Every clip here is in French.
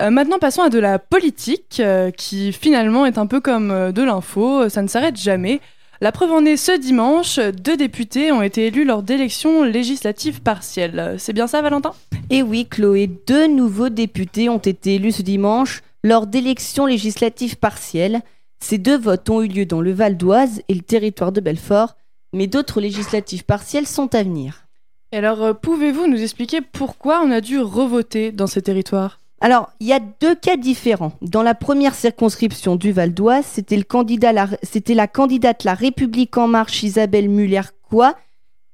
Euh, maintenant, passons à de la politique, euh, qui finalement est un peu comme euh, de l'info, ça ne s'arrête jamais. La preuve en est ce dimanche, deux députés ont été élus lors d'élections législatives partielles. C'est bien ça, Valentin? Et oui, Chloé, deux nouveaux députés ont été élus ce dimanche lors d'élections législatives partielles. Ces deux votes ont eu lieu dans le Val d'Oise et le territoire de Belfort, mais d'autres législatives partielles sont à venir. Et alors, pouvez-vous nous expliquer pourquoi on a dû revoter dans ces territoires? Alors, il y a deux cas différents. Dans la première circonscription du Val d'Oise, c'était le candidat, c'était la candidate La République en Marche, Isabelle Muller-Quoi,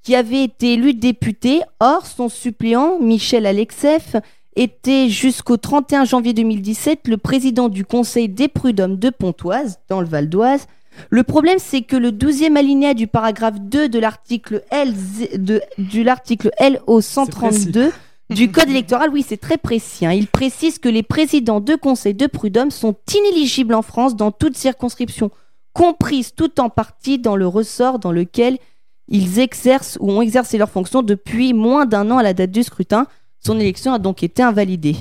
qui avait été élue députée. Or, son suppléant, Michel Alexeff, était jusqu'au 31 janvier 2017 le président du conseil des prud'hommes de Pontoise, dans le Val d'Oise. Le problème, c'est que le 12e alinéa du paragraphe 2 de l'article L, de, de l'article LO 132 du code électoral, oui, c'est très précis. Hein. Il précise que les présidents de conseils de prud'homme sont inéligibles en France dans toute circonscription, comprise tout en partie dans le ressort dans lequel ils exercent ou ont exercé leurs fonctions depuis moins d'un an à la date du scrutin. Son élection a donc été invalidée.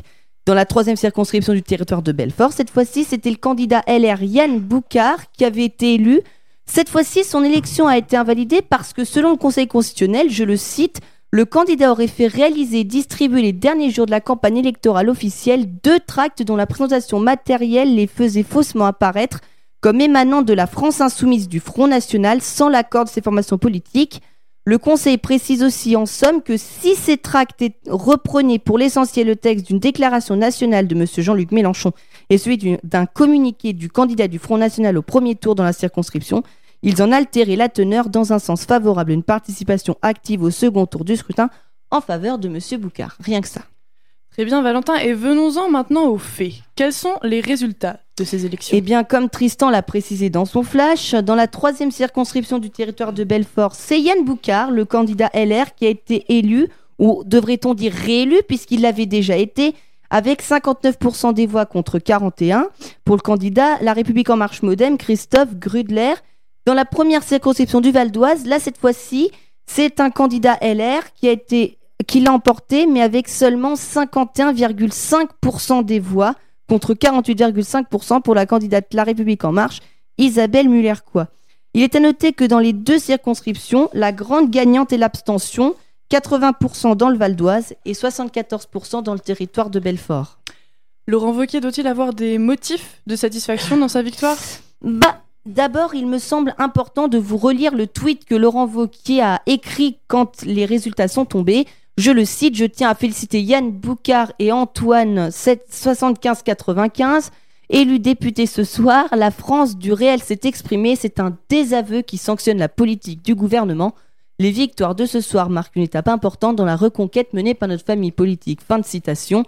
Dans la troisième circonscription du territoire de Belfort, cette fois-ci, c'était le candidat LR Yann Boucard qui avait été élu. Cette fois-ci, son élection a été invalidée parce que selon le Conseil constitutionnel, je le cite, le candidat aurait fait réaliser et distribuer les derniers jours de la campagne électorale officielle deux tracts dont la présentation matérielle les faisait faussement apparaître comme émanant de la France insoumise du Front National sans l'accord de ses formations politiques. Le Conseil précise aussi en somme que si ces tracts reprenaient pour l'essentiel le texte d'une déclaration nationale de M. Jean-Luc Mélenchon et celui d'un communiqué du candidat du Front National au premier tour dans la circonscription, ils en altéraient la teneur dans un sens favorable à une participation active au second tour du scrutin en faveur de M. Boucard. Rien que ça. Très bien, Valentin. Et venons-en maintenant aux faits. Quels sont les résultats de ces élections? Eh bien, comme Tristan l'a précisé dans son flash, dans la troisième circonscription du territoire de Belfort, c'est Yann Boucard, le candidat LR, qui a été élu, ou devrait-on dire réélu, puisqu'il l'avait déjà été, avec 59% des voix contre 41 pour le candidat La République en marche modem, Christophe Grudler, dans la première circonscription du Val d'Oise, là cette fois-ci, c'est un candidat LR qui a été qui l'a emporté, mais avec seulement 51,5% des voix contre 48,5% pour la candidate La République en marche, Isabelle Muller-Quoi. Il est à noter que dans les deux circonscriptions, la grande gagnante est l'abstention, 80% dans le Val d'Oise et 74% dans le territoire de Belfort. Laurent Wauquiez doit-il avoir des motifs de satisfaction dans sa victoire? Bah, D'abord, il me semble important de vous relire le tweet que Laurent Vauquier a écrit quand les résultats sont tombés. Je le cite, je tiens à féliciter Yann Boucard et Antoine 7595. Élus députés ce soir, la France du réel s'est exprimée, c'est un désaveu qui sanctionne la politique du gouvernement. Les victoires de ce soir marquent une étape importante dans la reconquête menée par notre famille politique. Fin de citation.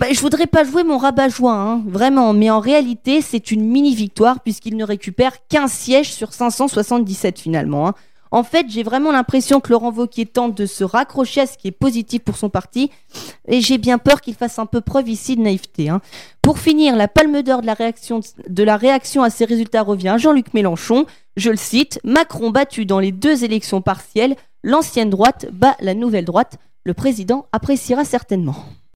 Bah, je voudrais pas jouer mon rabat-joie, hein, vraiment, mais en réalité, c'est une mini-victoire puisqu'il ne récupère qu'un siège sur 577 finalement. Hein. En fait, j'ai vraiment l'impression que Laurent Wauquiez tente de se raccrocher à ce qui est positif pour son parti, et j'ai bien peur qu'il fasse un peu preuve ici de naïveté. Hein. Pour finir, la palme d'or de de la réaction à ces résultats revient à Jean-Luc Mélenchon. Je le cite Macron battu dans les deux élections partielles, l'ancienne droite bat la nouvelle droite. Le président appréciera certainement.